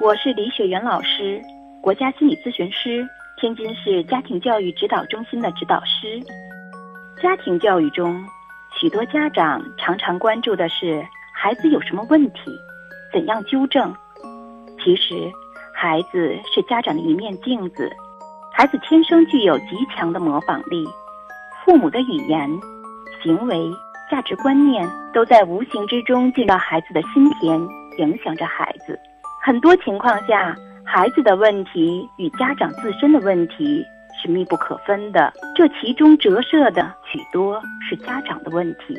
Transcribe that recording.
我是李雪媛老师，国家心理咨询师，天津市家庭教育指导中心的指导师。家庭教育中，许多家长常常关注的是孩子有什么问题，怎样纠正。其实，孩子是家长的一面镜子，孩子天生具有极强的模仿力，父母的语言、行为、价值观念都在无形之中进到孩子的心田，影响着孩子。很多情况下，孩子的问题与家长自身的问题是密不可分的，这其中折射的许多是家长的问题。